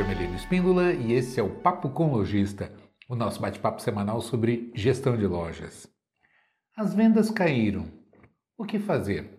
aqui é Melino Espíndola e esse é o Papo com Lojista, o nosso bate-papo semanal sobre gestão de lojas. As vendas caíram. O que fazer?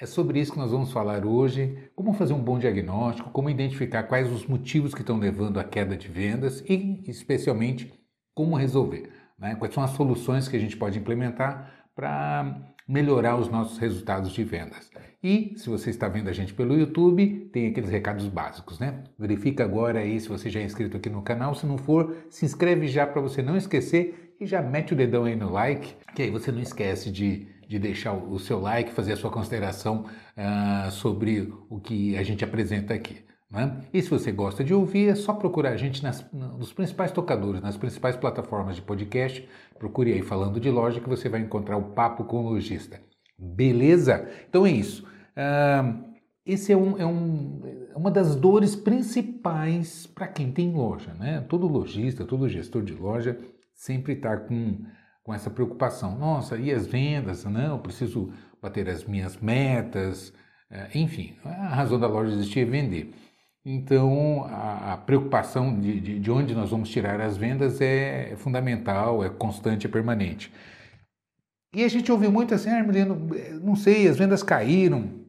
É sobre isso que nós vamos falar hoje, como fazer um bom diagnóstico, como identificar quais os motivos que estão levando à queda de vendas e, especialmente, como resolver. Né? Quais são as soluções que a gente pode implementar para melhorar os nossos resultados de vendas. E se você está vendo a gente pelo YouTube, tem aqueles recados básicos, né? Verifica agora aí se você já é inscrito aqui no canal. Se não for, se inscreve já para você não esquecer e já mete o dedão aí no like, que aí você não esquece de, de deixar o seu like, fazer a sua consideração uh, sobre o que a gente apresenta aqui. Né? E se você gosta de ouvir, é só procurar a gente nas, nos principais tocadores, nas principais plataformas de podcast. Procure aí falando de loja que você vai encontrar o Papo com o Lojista. Beleza? Então é isso. Esse é, um, é, um, é, uma das dores principais para quem tem loja. Né? Todo lojista, todo gestor de loja sempre está com, com essa preocupação. Nossa, e as vendas? Não, preciso bater as minhas metas. Uh, enfim, a razão da loja existir é vender. Então, a, a preocupação de, de, de, onde nós vamos tirar as vendas é, é, fundamental, é constante, é permanente. E a gente ouve muito assim, ah, Armelino, não sei, as vendas caíram,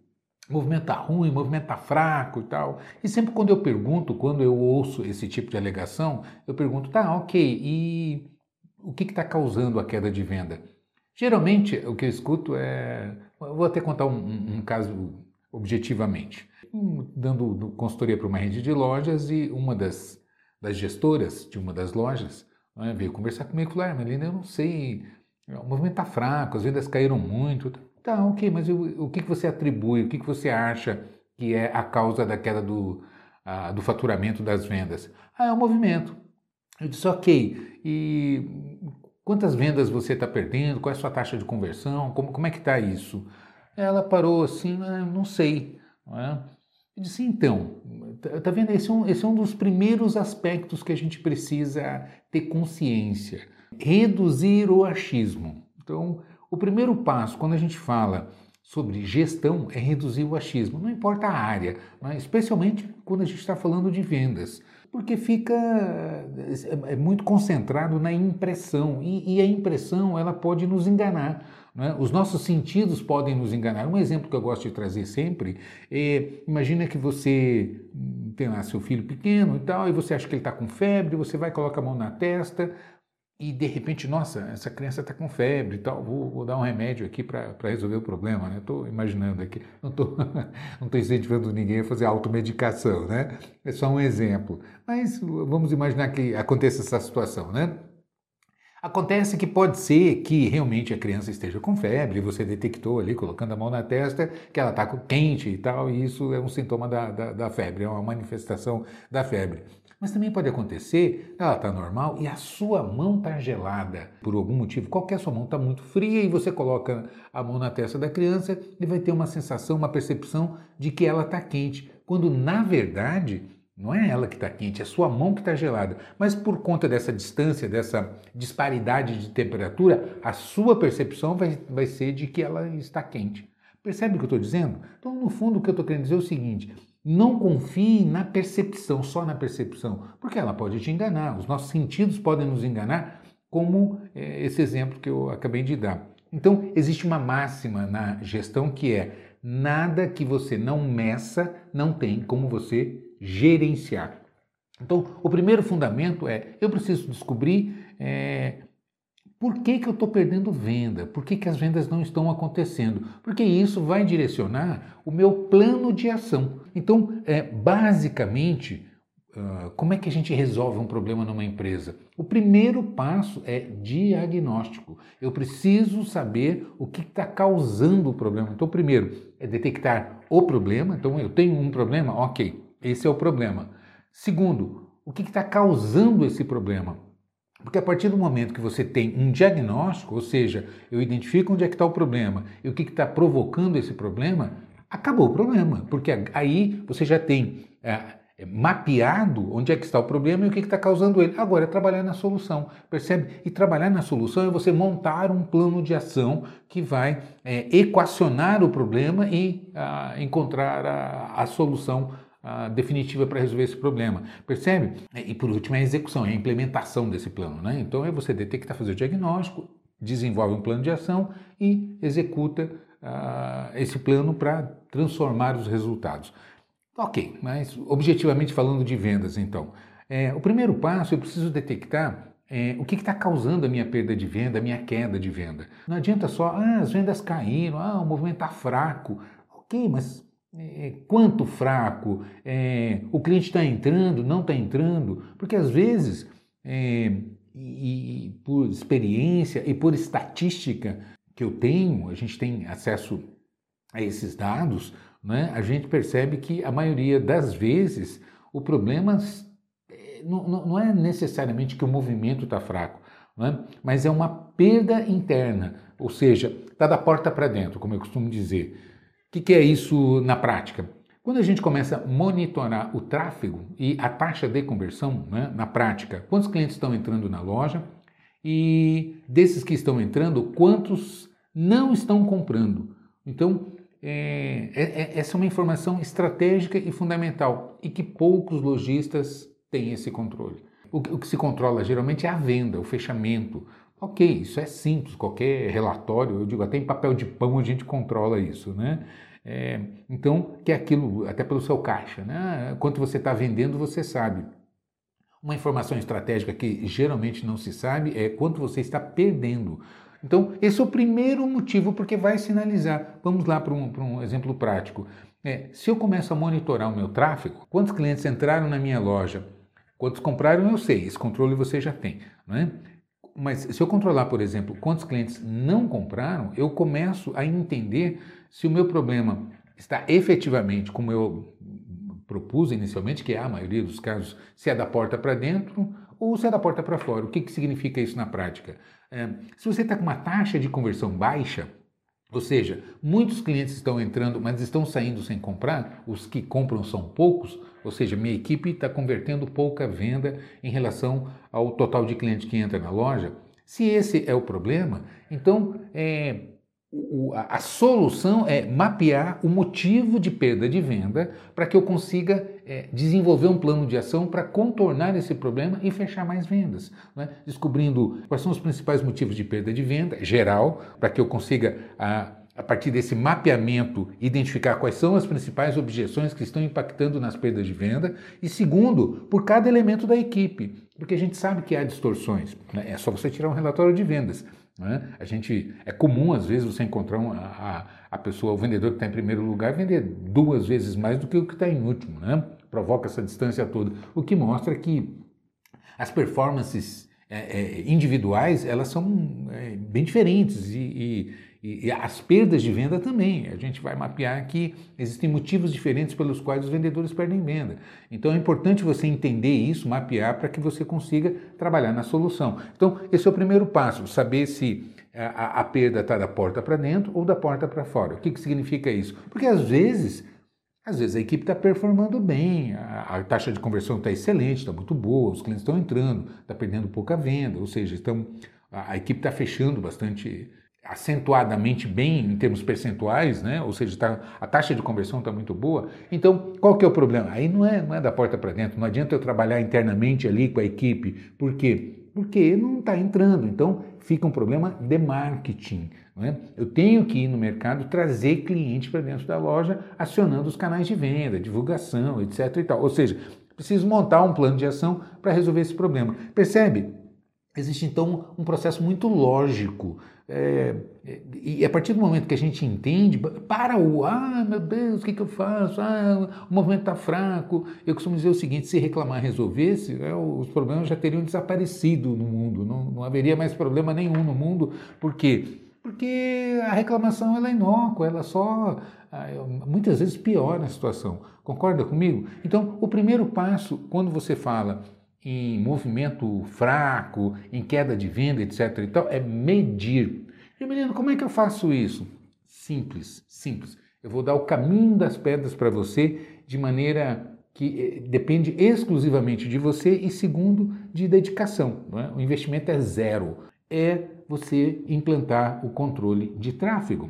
o movimento está ruim, o movimento está fraco e tal. E sempre quando eu pergunto, quando eu ouço esse tipo de alegação, eu pergunto, tá, ok, e o que está causando a queda de venda? Geralmente, o que eu escuto é. Eu vou até contar um, um caso objetivamente dando consultoria para uma rede de lojas e uma das, das gestoras de uma das lojas né, veio conversar comigo e falou, ah, Melina, eu não sei, o movimento está fraco, as vendas caíram muito. Tá, ok, mas o, o que, que você atribui, o que, que você acha que é a causa da queda do, do faturamento das vendas? Ah, é o movimento. Eu disse, ok, e quantas vendas você está perdendo? Qual é a sua taxa de conversão? Como, como é que está isso? Ela parou assim, ah, não sei. Não é? Eu disse, então, tá, tá vendo? Esse é, um, esse é um dos primeiros aspectos que a gente precisa ter consciência. Reduzir o achismo. Então, o primeiro passo, quando a gente fala sobre gestão, é reduzir o achismo. Não importa a área, mas especialmente quando a gente está falando de vendas porque fica é, é muito concentrado na impressão e, e a impressão ela pode nos enganar. Né? Os nossos sentidos podem nos enganar. Um exemplo que eu gosto de trazer sempre é: imagina que você tem lá seu filho pequeno e tal, e você acha que ele está com febre, você vai coloca a mão na testa, e de repente, nossa, essa criança está com febre e tal, vou, vou, dar um remédio aqui para resolver o problema, né? Estou imaginando aqui, não estou não tô incentivando ninguém a fazer automedicação, né? É só um exemplo. Mas vamos imaginar que aconteça essa situação, né? Acontece que pode ser que realmente a criança esteja com febre, você detectou ali, colocando a mão na testa, que ela está quente e tal, e isso é um sintoma da, da, da febre, é uma manifestação da febre. Mas também pode acontecer, ela está normal e a sua mão está gelada por algum motivo. Qualquer sua mão está muito fria e você coloca a mão na testa da criança e vai ter uma sensação, uma percepção de que ela está quente, quando na verdade não é ela que está quente, é sua mão que está gelada. Mas por conta dessa distância, dessa disparidade de temperatura, a sua percepção vai, vai ser de que ela está quente. Percebe o que eu estou dizendo? Então, no fundo, o que eu estou querendo dizer é o seguinte: não confie na percepção, só na percepção, porque ela pode te enganar. Os nossos sentidos podem nos enganar, como é, esse exemplo que eu acabei de dar. Então, existe uma máxima na gestão que é: nada que você não meça não tem como você gerenciar. Então, o primeiro fundamento é: eu preciso descobrir é, por que, que eu estou perdendo venda? Por que, que as vendas não estão acontecendo? Porque isso vai direcionar o meu plano de ação. Então, é, basicamente, uh, como é que a gente resolve um problema numa empresa? O primeiro passo é diagnóstico. Eu preciso saber o que está causando o problema. Então, primeiro é detectar o problema. Então, eu tenho um problema, ok, esse é o problema. Segundo, o que está causando esse problema? Porque a partir do momento que você tem um diagnóstico, ou seja, eu identifico onde é que está o problema e o que está provocando esse problema, acabou o problema. Porque aí você já tem é, é, mapeado onde é que está o problema e o que está causando ele. Agora é trabalhar na solução, percebe? E trabalhar na solução é você montar um plano de ação que vai é, equacionar o problema e a, encontrar a, a solução definitiva para resolver esse problema. Percebe? E por último, é a execução, é a implementação desse plano. Né? Então é você detectar, fazer o diagnóstico, desenvolve um plano de ação e executa ah, esse plano para transformar os resultados. Ok, mas objetivamente falando de vendas, então, é, o primeiro passo eu preciso detectar é, o que está causando a minha perda de venda, a minha queda de venda. Não adianta só, ah, as vendas caíram, ah, o movimento está fraco. Ok, mas é, quanto fraco? É, o cliente está entrando, não está entrando? Porque às vezes, é, e, e por experiência e por estatística que eu tenho, a gente tem acesso a esses dados, né, a gente percebe que a maioria das vezes o problema é, não, não é necessariamente que o movimento está fraco, né, mas é uma perda interna, ou seja, está da porta para dentro, como eu costumo dizer. Que, que é isso na prática? Quando a gente começa a monitorar o tráfego e a taxa de conversão né, na prática, quantos clientes estão entrando na loja e desses que estão entrando, quantos não estão comprando? Então, é, é, é, essa é uma informação estratégica e fundamental e que poucos lojistas têm esse controle. O, o que se controla geralmente é a venda, o fechamento. Ok, isso é simples, qualquer relatório, eu digo até em papel de pão a gente controla isso, né? É, então, que é aquilo, até pelo seu caixa, né? Quanto você está vendendo, você sabe. Uma informação estratégica que geralmente não se sabe é quanto você está perdendo. Então, esse é o primeiro motivo porque vai sinalizar. Vamos lá para um, um exemplo prático. É, se eu começo a monitorar o meu tráfego, quantos clientes entraram na minha loja, quantos compraram, eu sei, esse controle você já tem. Né? Mas se eu controlar, por exemplo, quantos clientes não compraram, eu começo a entender se o meu problema está efetivamente, como eu propus inicialmente, que é a maioria dos casos, se é da porta para dentro ou se é da porta para fora. O que, que significa isso na prática? É, se você está com uma taxa de conversão baixa, ou seja, muitos clientes estão entrando, mas estão saindo sem comprar, os que compram são poucos, ou seja, minha equipe está convertendo pouca venda em relação ao total de clientes que entra na loja. Se esse é o problema, então é, a, solução é mapear o motivo de perda de venda para que eu consiga é, desenvolver um plano de ação para contornar esse problema e fechar mais vendas. Né? Descobrindo quais são os principais motivos de perda de venda, geral, para que eu consiga, a, a partir desse mapeamento, identificar quais são as principais objeções que estão impactando nas perdas de venda. E segundo, por cada elemento da equipe, porque a gente sabe que há distorções. Né? É só você tirar um relatório de vendas. Né? A gente é comum às vezes você encontrar uma, a, a pessoa, o vendedor que está em primeiro lugar, vender duas vezes mais do que o que está em último, né? Provoca essa distância toda, o que mostra que as performances é, é, individuais elas são é, bem diferentes e, e e, as perdas de venda também. A gente vai mapear que existem motivos diferentes pelos quais os vendedores perdem venda. Então é importante você entender isso, mapear, para que você consiga trabalhar na solução. Então, esse é o primeiro passo: saber se a, a perda está da porta para dentro ou da porta para fora. O que, que significa isso? Porque às vezes. Às vezes a equipe está performando bem, a, a, taxa de conversão está excelente, está muito boa, os clientes estão entrando, está perdendo pouca venda, ou seja, estão, a, a equipe está fechando bastante acentuadamente bem em termos percentuais, né? ou seja, tá, a taxa de conversão está muito boa. Então, qual que é o problema? Aí não é, não é da porta para dentro, não adianta eu trabalhar internamente ali com a equipe. Por quê? Porque não está entrando. Então, fica um problema de marketing. É? Eu tenho que ir no mercado trazer cliente para dentro da loja, acionando os canais de venda, divulgação, etc. E tal. Ou seja, preciso montar um plano de ação para resolver esse problema. Percebe? Existe então um processo muito lógico é, e a partir do momento que a gente entende, para o, ah, meu Deus, o que, que eu faço? Ah, o movimento está fraco. Eu costumo dizer o seguinte: se reclamar resolvesse, é, os problemas já teriam desaparecido no mundo, não, não haveria mais problema nenhum no mundo. Por quê? Porque a reclamação ela é inócua, ela só ah, muitas vezes piora a situação. Concorda comigo? Então, o primeiro passo, quando você fala em movimento fraco, em queda de venda, etc. e tal, é medir. E menino, como é que eu faço isso? Simples, simples. Eu vou dar o caminho das pedras para você de maneira que eh, depende exclusivamente de você e segundo de dedicação. É? O investimento é zero. É você implantar o controle de tráfego.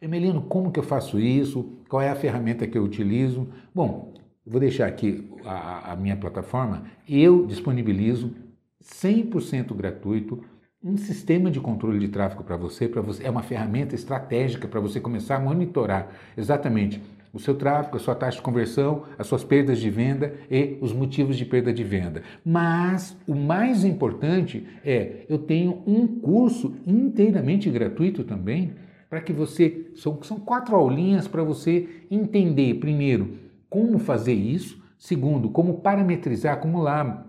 Emelino, como que eu faço isso? Qual é a ferramenta que eu utilizo? Bom, vou deixar aqui a, a minha plataforma, eu disponibilizo 100% gratuito um sistema de controle de tráfego para você, para você, é uma ferramenta estratégica para você começar a monitorar exatamente o seu tráfego, a sua taxa de conversão, as suas perdas de venda e os motivos de perda de venda. Mas o mais importante é, eu tenho um curso inteiramente gratuito também, para que você, são, são quatro aulinhas para você entender, primeiro, como fazer isso, segundo, como parametrizar, lá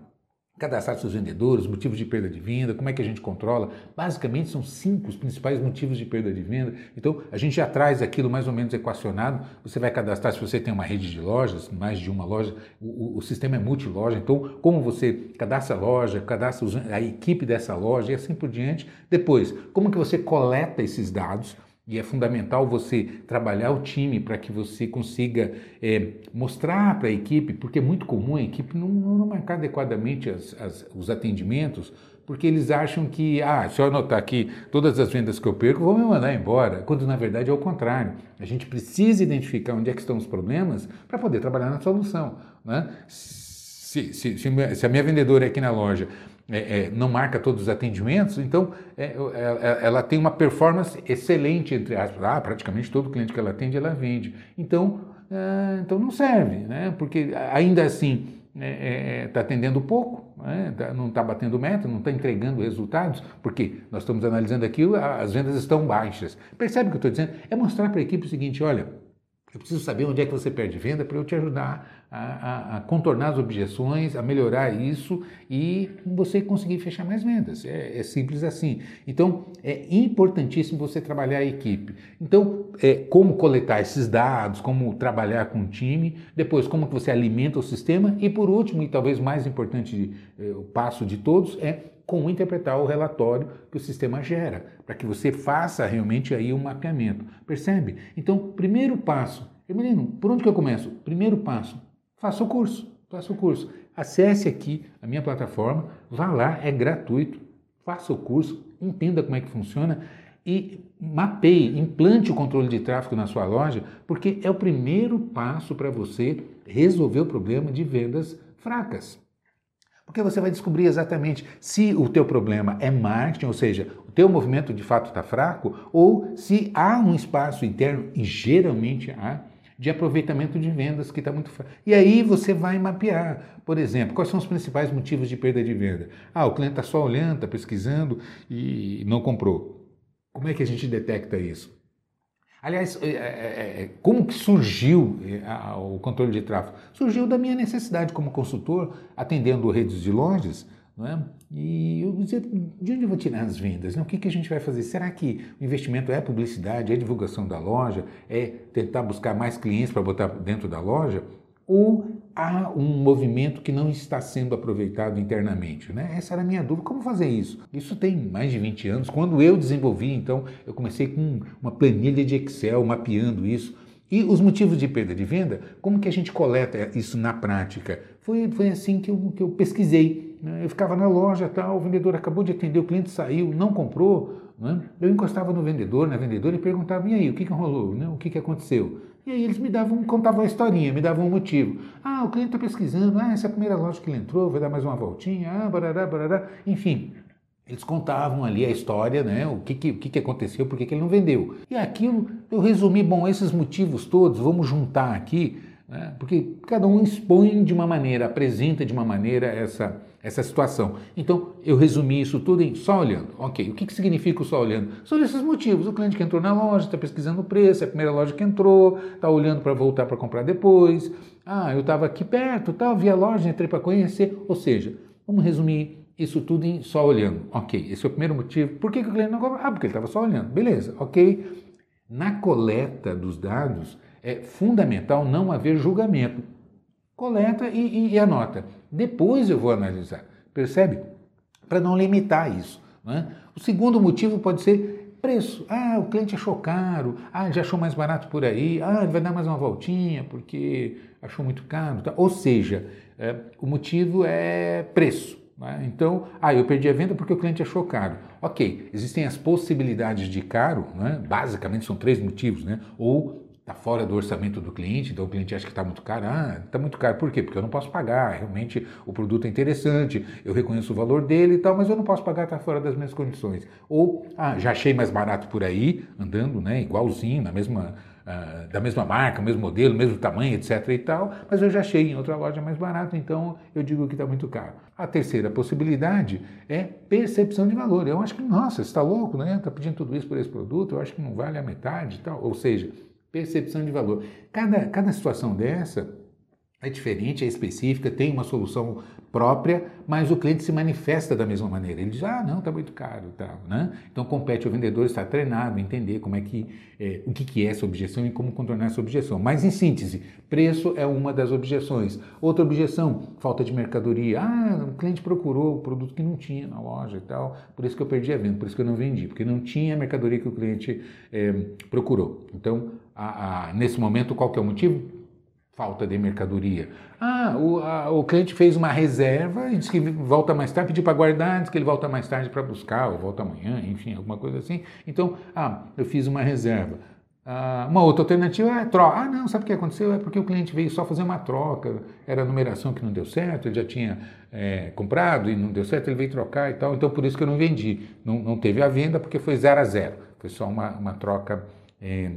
cadastrar seus vendedores, motivos de perda de venda, como é que a gente controla. Basicamente são cinco os principais motivos de perda de venda. Então a gente já traz aquilo mais ou menos equacionado. Você vai cadastrar se você tem uma rede de lojas, mais de uma loja, o, o, o sistema é multiloja. Então como você cadastra a loja, cadastra a equipe dessa loja e assim por diante. Depois, como que você coleta esses dados? E é fundamental você trabalhar o time para que você consiga é, mostrar para a equipe, porque é muito comum a equipe não, não marcar adequadamente as, as, os atendimentos, porque eles acham que, ah, se eu anotar aqui todas as vendas que eu perco, vou me mandar embora, quando na verdade é o contrário. A gente precisa identificar onde é que estão os problemas para poder trabalhar na solução. Né? Se, se, se, a minha vendedora aqui na loja é, é, não marca todos os atendimentos, então é, é, é, ela tem uma performance excelente, entre aspas. Ah, praticamente todo cliente que ela atende, ela vende. Então, é, então não serve, né? porque ainda assim está atendendo pouco, né? Tá, não está batendo meta, não está entregando resultados, porque nós estamos analisando aqui, as vendas estão baixas. Percebe o que eu estou dizendo? É mostrar para a equipe o seguinte, olha, eu preciso saber onde é que você perde venda para eu te ajudar a, a, a, contornar as objeções, a melhorar isso e você conseguir fechar mais vendas. É, é, simples assim. Então, é importantíssimo você trabalhar a equipe. Então, é, como coletar esses dados, como trabalhar com o time, depois como que você alimenta o sistema e, por último, e talvez mais importante, é, o passo de todos, é como interpretar o relatório que o sistema gera, para que você faça realmente aí um mapeamento. Percebe? Então, primeiro passo, menino, por onde que eu começo? Primeiro passo, faça o curso, faça o curso. Acesse aqui a minha plataforma, vá lá, é gratuito, faça o curso, entenda como é que funciona e mapeie, implante o controle de tráfego na sua loja, porque é o primeiro passo para você resolver o problema de vendas fracas. Porque você vai descobrir exatamente se o teu problema é marketing, ou seja, o teu movimento de fato está fraco, ou se há um espaço interno, e geralmente há, de aproveitamento de vendas que está muito fraco. E aí você vai mapear, por exemplo, quais são os principais motivos de perda de venda. Ah, o cliente está só olhando, está pesquisando e não comprou. Como é que a gente detecta isso? Aliás, é, é, é, como que surgiu o controle de tráfego? Surgiu da minha necessidade como consultor, atendendo redes de lojas, não é? e eu dizia, de onde eu vou tirar as vendas? O que, que a gente vai fazer? Será que o investimento é publicidade, é divulgação da loja, é tentar buscar mais clientes para botar dentro da loja? Ou há um movimento que não está sendo aproveitado internamente? Né? Essa era a minha dúvida. Como fazer isso? Isso tem mais de 20 anos. Quando eu desenvolvi, então, eu comecei com uma planilha de Excel mapeando isso. E os motivos de perda de venda, como que a gente coleta isso na prática? Foi, foi assim que eu, que eu pesquisei. Né? Eu ficava na loja, tal, o vendedor acabou de atender, o cliente saiu, não comprou. Né? Eu encostava no vendedor, na vendedora, e perguntava, e aí, o que, que rolou? Né? O que, que aconteceu? E aí eles me davam, contavam a historinha, me davam um motivo. Ah, o cliente está pesquisando, ah, essa é a primeira loja que ele entrou, vai dar mais uma voltinha, ah, barará, barará. Enfim, eles contavam ali a história, né? O que, que, o que, que aconteceu, por que, ele não vendeu. E aquilo, eu resumi, bom, esses motivos todos, vamos juntar aqui, né? porque cada um expõe de uma maneira, apresenta de uma maneira essa, essa situação. Então, eu resumi isso tudo em só olhando. Ok, o que, que significa o só olhando? São esses motivos. O cliente que entrou na loja está pesquisando o preço, é a primeira loja que entrou, está olhando para voltar para comprar depois. Ah, eu estava aqui perto, tal, vi a loja, entrei para conhecer. Ou seja, vamos resumir isso tudo em só olhando. Ok, esse é o primeiro motivo. Por que, que o cliente não compra? Ah, porque ele estava só olhando. Beleza, ok. Na coleta dos dados, é fundamental não haver julgamento coleta e, e, e anota. Depois eu vou analisar, percebe? Para não limitar isso. Né? O segundo motivo pode ser preço. Ah, o cliente achou caro, ah, já achou mais barato por aí, ah, ele vai dar mais uma voltinha porque achou muito caro. Tá? Ou seja, é, o motivo é preço. Né? Então, ah, eu perdi a venda porque o cliente achou caro. Ok, existem as possibilidades de caro, né? basicamente são três motivos, né? ou está fora do orçamento do cliente, então o cliente acha que está muito caro. Ah, está muito caro. Por quê? Porque eu não posso pagar. Realmente o produto é interessante, eu reconheço o valor dele e tal, mas eu não posso pagar, está fora das minhas condições. Ou, ah, já achei mais barato por aí, andando, né, igualzinho, na mesma Uh, da mesma marca, mesmo modelo, mesmo tamanho, etc. e tal, mas eu já achei em outra loja mais barato, então eu digo que está muito caro. A terceira possibilidade é percepção de valor. Eu acho que, nossa, está louco, né? Está pedindo tudo isso por esse produto, eu acho que não vale a metade e tal. Ou seja, percepção de valor. Cada, cada situação dessa é diferente, é específica, tem uma solução própria, mas o cliente se manifesta da mesma maneira. Ele diz, ah, não, está muito caro, tá, né? Então compete ao vendedor estar treinado, entender como é que, é, o que, que é essa objeção e como contornar essa objeção. Mas em síntese, preço é uma das objeções. Outra objeção, falta de mercadoria. Ah, o cliente procurou o produto que não tinha na loja e tal, por isso que eu perdi a venda, por isso que eu não vendi, porque não tinha a mercadoria que o cliente é, procurou. Então, a, a, nesse momento, qual que é o motivo? Falta de mercadoria. Ah, o, a, o cliente fez uma reserva e disse que volta mais tarde, pediu para guardar, disse que ele volta mais tarde para buscar, ou volta amanhã, enfim, alguma coisa assim. Então, ah, eu fiz uma reserva. Ah, uma outra alternativa é troca. Ah, não, sabe o que aconteceu? É porque o cliente veio só fazer uma troca, era a numeração que não deu certo, ele já tinha é, comprado e não deu certo, ele veio trocar e tal, então por isso que eu não vendi. Não, não teve a venda porque foi zero a zero, foi só uma, uma troca é,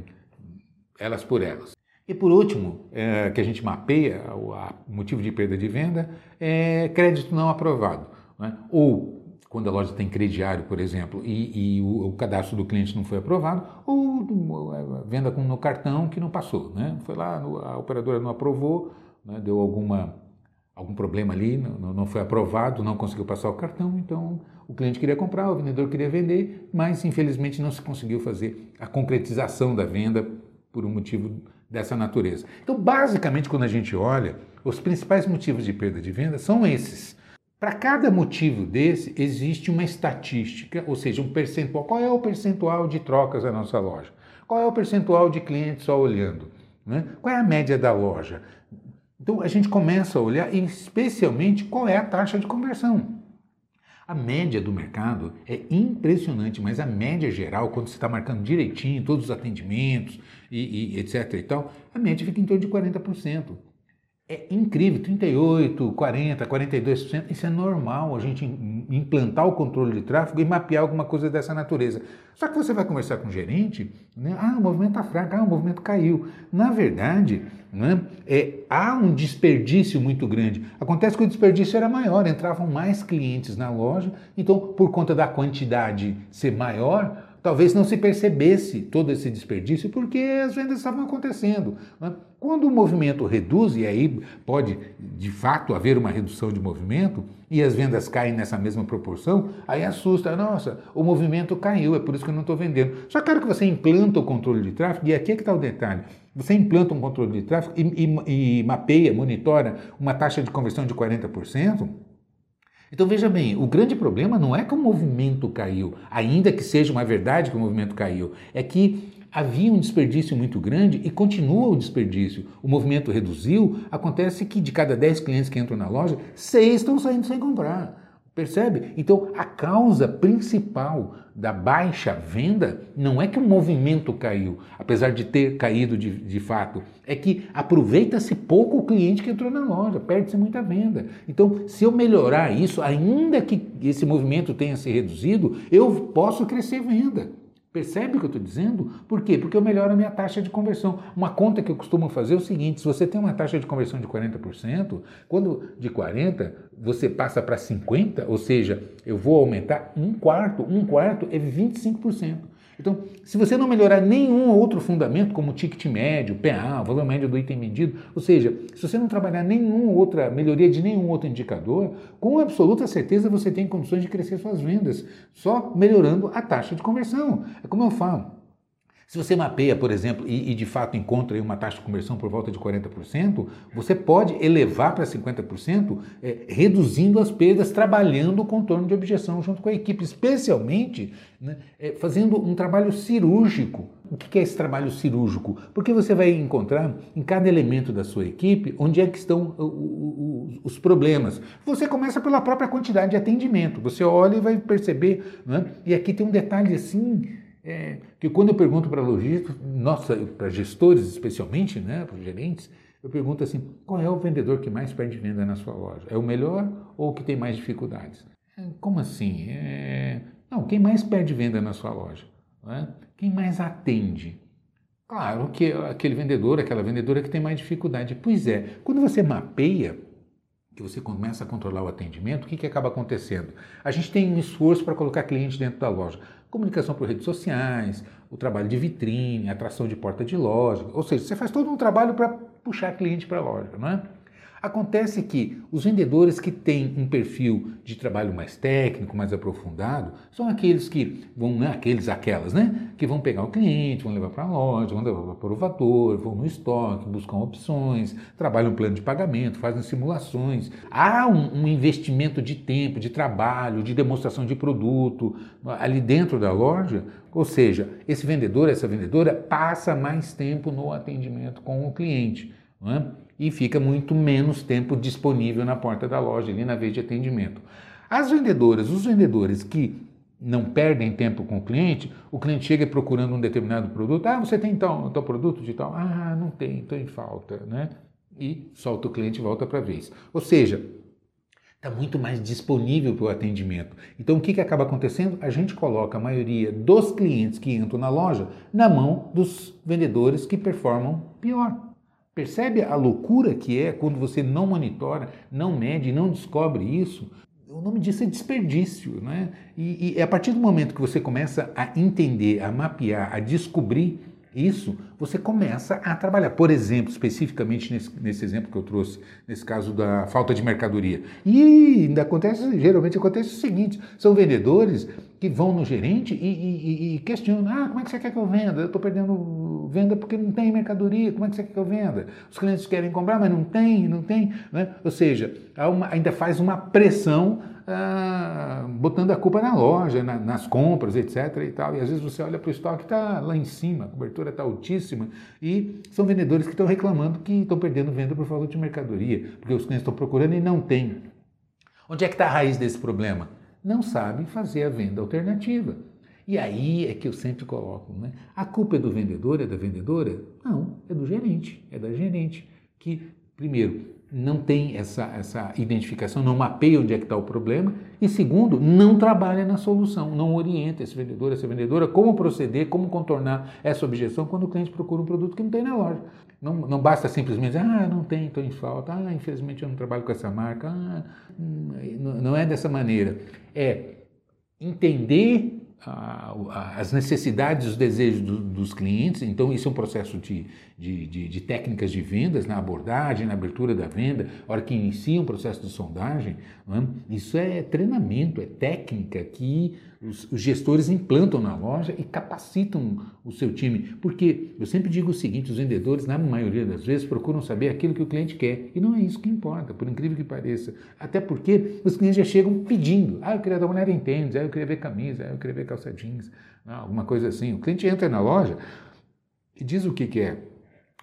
elas por elas. E por último, é, que a gente mapeia o motivo de perda de venda, é crédito não aprovado. Né? Ou quando a loja tem crediário, por exemplo, e, e o, o, cadastro do cliente não foi aprovado, ou é, venda com, no cartão que não passou. Né? Foi lá, a operadora não aprovou, né? deu alguma, algum problema ali, não, não foi aprovado, não conseguiu passar o cartão, então o cliente queria comprar, o vendedor queria vender, mas infelizmente não se conseguiu fazer a concretização da venda por um motivo dessa natureza. Então, basicamente, quando a gente olha, os principais motivos de perda de venda são esses. Para cada motivo desse, existe uma estatística, ou seja, um percentual. Qual é o percentual de trocas da nossa loja? Qual é o percentual de clientes só olhando? Né? Qual é a média da loja? Então, a gente começa a olhar, especialmente, qual é a taxa de conversão. A média do mercado é impressionante, mas a média geral, quando você está marcando direitinho todos os atendimentos e, e, etc e tal, a média fica em torno de 40%. É incrível, 38, 40, 42%, isso é normal a gente implantar o controle de tráfego e mapear alguma coisa dessa natureza. Só que você vai conversar com o gerente, né? ah, o movimento está fraco, ah, o movimento caiu. Na verdade, né, é, há um desperdício muito grande. Acontece que o desperdício era maior, entravam mais clientes na loja, então, por conta da quantidade ser maior, talvez não se percebesse todo esse desperdício porque as vendas estavam acontecendo. Né? Quando o movimento reduz, e aí pode de fato haver uma redução de movimento, e as vendas caem nessa mesma proporção, aí assusta, nossa, o movimento caiu, é por isso que eu não estou vendendo. Só claro que você implanta o controle de tráfego, e aqui é que está o detalhe. Você implanta um controle de tráfego e, e, e mapeia, monitora uma taxa de conversão de 40%, então veja bem, o grande problema não é que o movimento caiu, ainda que seja uma verdade que o movimento caiu, é que havia um desperdício muito grande e continua o desperdício. O movimento reduziu, acontece que de cada 10 clientes que entram na loja, 6 estão saindo sem comprar. Percebe? Então, a causa principal da baixa venda não é que o movimento caiu, apesar de ter caído de, de fato, é que aproveita-se pouco o cliente que entrou na loja, perde-se muita venda. Então, se eu melhorar isso, ainda que esse movimento tenha se reduzido, eu posso crescer venda. Percebe o que eu estou dizendo? Por quê? Porque eu melhoro a minha taxa de conversão. Uma conta que eu costumo fazer é o seguinte: se você tem uma taxa de conversão de 40%, quando de 40% você passa para 50%, ou seja, eu vou aumentar um quarto, um quarto é 25%. Então, se você não melhorar nenhum outro fundamento, como ticket médio, PA, valor médio do item vendido, ou seja, se você não trabalhar nenhuma outra melhoria de nenhum outro indicador, com absoluta certeza você tem condições de crescer suas vendas, só melhorando a taxa de conversão. É como eu falo. Se você mapeia, por exemplo, e, e, de fato encontra uma taxa de conversão por volta de 40%, você pode elevar para 50%, é, reduzindo as perdas, trabalhando o contorno de objeção junto com a equipe, especialmente né, é, fazendo um trabalho cirúrgico. O que é esse trabalho cirúrgico? Porque você vai encontrar em cada elemento da sua equipe onde é que estão os problemas. Você começa pela própria quantidade de atendimento. Você olha e vai perceber, né? e aqui tem um detalhe assim É, que quando eu pergunto para lojistas, nossa, para gestores especialmente, né, para gerentes, eu pergunto assim: qual é o vendedor que mais perde venda na sua loja? É o melhor ou o que tem mais dificuldades? É, como assim? É... Não, quem mais perde venda na sua loja? É? Quem mais atende? Claro que aquele vendedor, aquela vendedora que tem mais dificuldade. Pois é, quando você mapeia, que você começa a controlar o atendimento, o que, que acaba acontecendo? A gente tem um esforço para colocar cliente dentro da loja. Comunicação por redes sociais, o trabalho de vitrine, atração de porta de loja. Ou seja, você faz todo um trabalho para puxar cliente para a loja, não é? Acontece que os vendedores que têm um perfil de trabalho mais técnico, mais aprofundado, são aqueles que vão, né, aqueles, aquelas, né, que vão pegar o cliente, vão levar para a loja, vão levar para o provador, vão no estoque, buscam opções, trabalham um plano de pagamento, fazem simulações. Há um, um investimento de tempo, de trabalho, de demonstração de produto ali dentro da loja, ou seja, esse vendedor, essa vendedora passa mais tempo no atendimento com o cliente. Não é? E fica muito menos tempo disponível na porta da loja, ali na vez de atendimento. As vendedoras, os vendedores que não perdem tempo com o cliente, o cliente chega procurando um determinado produto, ah, você tem então tal produto de tal? Ah, não tem, estou em falta, né? E solta o cliente e volta para a vez. Ou seja, está muito mais disponível para o atendimento. Então, o que, que acaba acontecendo? A gente coloca a maioria dos clientes que entram na loja na mão dos vendedores que performam pior. Percebe a loucura que é quando você não monitora, não mede, não descobre isso? O nome disso é desperdício, né? E, e a partir do momento que você começa a entender, a mapear, a descobrir isso, você começa a trabalhar. Por exemplo, especificamente nesse, nesse, exemplo que eu trouxe, nesse caso da falta de mercadoria. E ainda acontece, geralmente acontece o seguinte: são vendedores que vão no gerente e, e, e questionam: ah, como é que você quer que eu venda? Eu estou perdendo venda porque não tem mercadoria, como é que você quer que eu venda? Os clientes querem comprar, mas não tem, não tem. Né? Ou seja, uma, ainda faz uma pressão ah, botando a culpa na loja, na, nas compras, etc. E, tal. e às vezes você olha para o estoque está lá em cima, a cobertura está altíssima, e são vendedores que estão reclamando que estão perdendo venda por falta de mercadoria, porque os clientes estão procurando e não tem. Onde é que está a raiz desse problema? Não sabem fazer a venda alternativa. E aí é que eu sempre coloco, né? A culpa é do vendedor, é da vendedora? Não, é do gerente, é da gerente, que, primeiro, não tem essa, essa identificação, não mapeia onde é que está o problema, e segundo, não trabalha na solução, não orienta esse vendedor, essa vendedora, como proceder, como contornar essa objeção quando o cliente procura um produto que não tem na loja. Não, não basta simplesmente ah, não tem, estou em falta, ah, infelizmente eu não trabalho com essa marca, ah, hum, não é dessa maneira. É entender as necessidades, os desejos do, dos clientes. Então, isso é um processo de, de, de, de, técnicas de vendas, na abordagem, na abertura da venda, a hora que inicia um processo de sondagem. É? Isso é treinamento, é técnica que os, os, gestores implantam na loja e capacitam o seu time. Porque eu sempre digo o seguinte: os vendedores, na maioria das vezes, procuram saber aquilo que o cliente quer. E não é isso que importa, por incrível que pareça. Até porque os clientes já chegam pedindo. Ah, eu queria dar uma olhada em tênis, ah, eu queria ver camisa, ah, eu queria ver calça jeans, ah, alguma coisa assim. O cliente entra na loja e diz o que quer.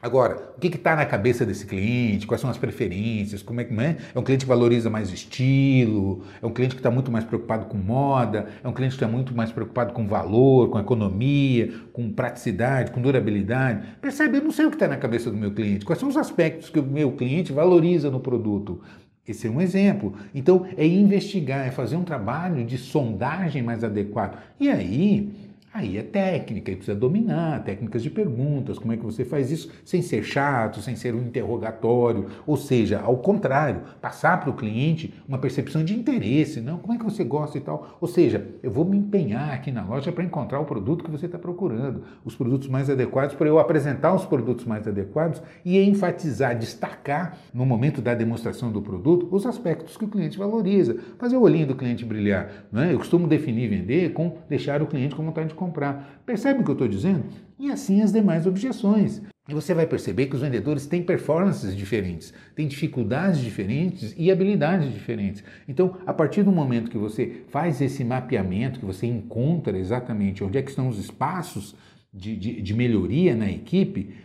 Agora, o que está na cabeça desse cliente? Quais são as preferências? Como é que é? É um cliente que valoriza mais estilo? É um cliente que está muito mais preocupado com moda? É um cliente que está muito mais preocupado com valor, com economia, com praticidade, com durabilidade? Percebe? Eu não sei o que está na cabeça do meu cliente. Quais são os aspectos que o meu cliente valoriza no produto? Esse é um exemplo. Então, é investigar, é fazer um trabalho de sondagem mais adequado. E aí, Aí é técnica, e precisa dominar, técnicas de perguntas, como é que você faz isso sem ser chato, sem ser um interrogatório, ou seja, ao contrário, passar para o cliente uma percepção de interesse, não, como é que você gosta e tal. Ou seja, eu vou me empenhar aqui na loja para encontrar o produto que você está procurando, os produtos mais adequados, para eu apresentar os produtos mais adequados e enfatizar, destacar no momento da demonstração do produto os aspectos que o cliente valoriza, fazer o olhinho do cliente brilhar. Não é? Eu costumo definir vender com deixar o cliente com vontade de comprar. Percebe o que eu estou dizendo? E assim as demais objeções. E você vai perceber que os vendedores têm performances diferentes, têm dificuldades diferentes e habilidades diferentes. Então, a partir do momento que você faz esse mapeamento, que você encontra exatamente onde é que estão os espaços de, de, de melhoria na equipe,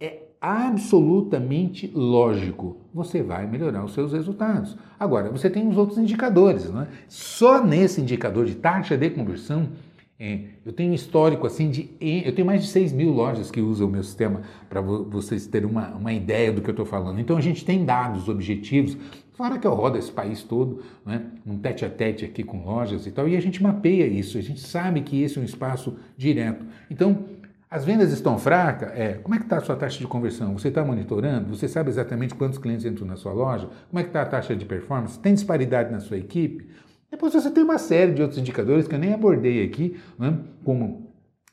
é absolutamente lógico. Você vai melhorar os seus resultados. Agora, você tem os outros indicadores. Não é? Só nesse indicador de taxa de conversão É, eu tenho um histórico assim de. Eu tenho mais de 6 mil lojas que usam o meu sistema para vocês terem uma, uma ideia do que eu estou falando. Então a gente tem dados objetivos, fora que eu rodo esse país todo, né, um tete a tete aqui com lojas e tal, e a gente mapeia isso, a gente sabe que esse é um espaço direto. Então, as vendas estão fracas? É. Como é que está a sua taxa de conversão? Você está monitorando? Você sabe exatamente quantos clientes entram na sua loja? Como é que está a taxa de performance? Tem disparidade na sua equipe? Depois você tem uma série de outros indicadores que eu nem abordei aqui, né? como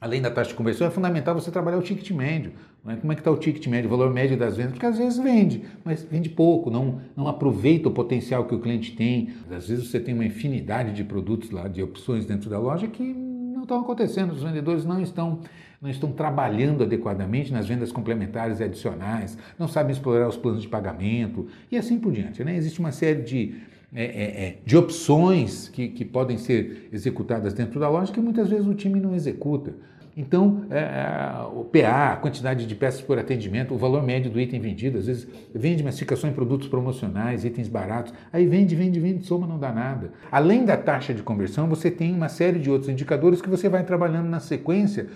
além da taxa de conversão, é fundamental você trabalhar o ticket médio. Né? Como é que está o ticket médio, o valor médio das vendas? Porque às vezes vende, mas vende pouco, não, não aproveita o potencial que o cliente tem. Às vezes você tem uma infinidade de produtos lá, de opções dentro da loja que não estão acontecendo, os vendedores não estão não estão trabalhando adequadamente nas vendas complementares e adicionais, não sabem explorar os planos de pagamento e assim por diante. Né? Existe uma série de é, é, é, de opções que, que podem ser executadas dentro da loja que muitas vezes o time não executa. Então, é, é o PA, a quantidade de peças por atendimento, o valor médio do item vendido, às vezes vende massificação em produtos promocionais, itens baratos, aí vende, vende, vende, soma, não dá nada. Além da taxa de conversão, você tem uma série de outros indicadores que você vai trabalhando na sequência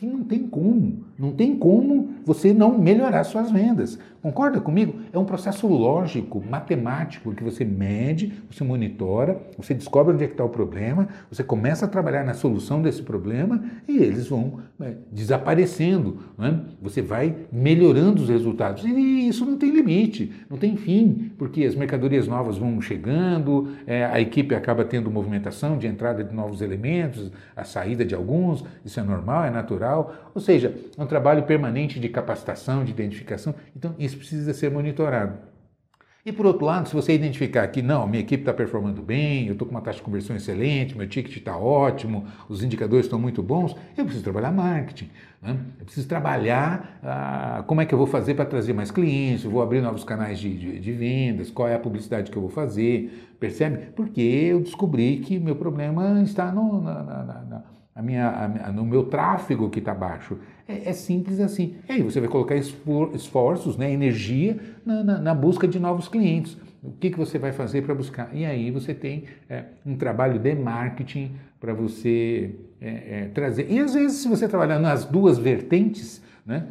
que não tem como, não tem como você não melhorar suas vendas. Concorda comigo? É um processo lógico, matemático, que você mede, você monitora, você descobre onde é que está o problema, você começa a trabalhar na solução desse problema e eles vão né, desaparecendo. Né? Você vai melhorando os resultados. E isso não tem limite, não tem fim, porque as mercadorias novas vão chegando, é, a equipe acaba tendo movimentação de entrada de novos elementos, a saída de alguns, isso é normal, é natural ou seja, é um trabalho permanente de capacitação, de identificação. Então, isso precisa ser monitorado. E por outro lado, se você identificar que não, minha equipe está performando bem, eu estou com uma taxa de conversão excelente, meu ticket está ótimo, os indicadores estão muito bons, eu preciso trabalhar marketing. Né? Eu preciso trabalhar ah, como é que eu vou fazer para trazer mais clientes, eu vou abrir novos canais de, de, de, vendas, qual é a publicidade que eu vou fazer, percebe? Porque eu descobri que meu problema está no, na, na, na a minha, a, no meu tráfego que está baixo. É, é, simples assim. E aí você vai colocar esforços, né, energia na, na, na busca de novos clientes. O que, que você vai fazer para buscar? E aí você tem é, um trabalho de marketing para você é, é, trazer. E às vezes, se você trabalhar nas duas vertentes, né?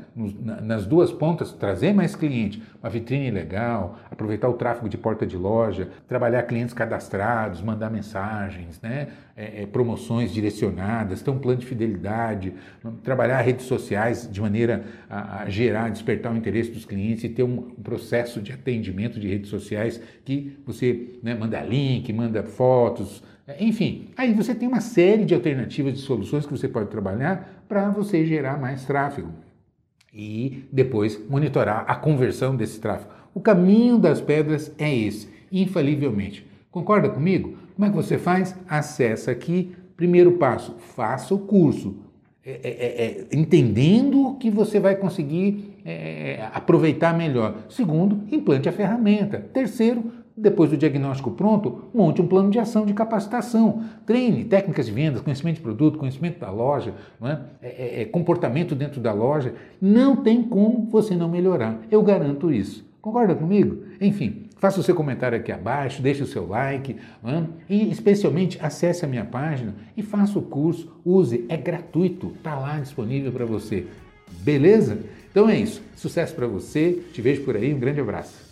nas duas pontas, trazer mais cliente, uma vitrine legal, aproveitar o tráfego de porta de loja, trabalhar clientes cadastrados, mandar mensagens, né? É, é, promoções direcionadas, ter um plano de fidelidade, trabalhar redes sociais de maneira a, a gerar, despertar o interesse dos clientes e ter um, processo de atendimento de redes sociais que você né, manda link, manda fotos, é, enfim, aí você tem uma série de alternativas de soluções que você pode trabalhar para você gerar mais tráfego e depois monitorar a conversão desse tráfego. O caminho das pedras é esse, infalivelmente. Concorda comigo? Como é que você faz? Acessa aqui. Primeiro passo, faça o curso. É, é, é, é entendendo que você vai conseguir é, aproveitar melhor. Segundo, implante a ferramenta. Terceiro, depois do diagnóstico pronto, monte um plano de ação de capacitação. Treine técnicas de vendas, conhecimento de produto, conhecimento da loja, é? É, é, comportamento dentro da loja. Não tem como você não melhorar. Eu garanto isso. Concorda comigo? Enfim, faça o seu comentário aqui abaixo, deixe o seu like é? e, especialmente, acesse a minha página e faça o curso. Use, é gratuito, está lá disponível para você. Beleza? Então é isso. Sucesso para você. Te vejo por aí. Um grande abraço.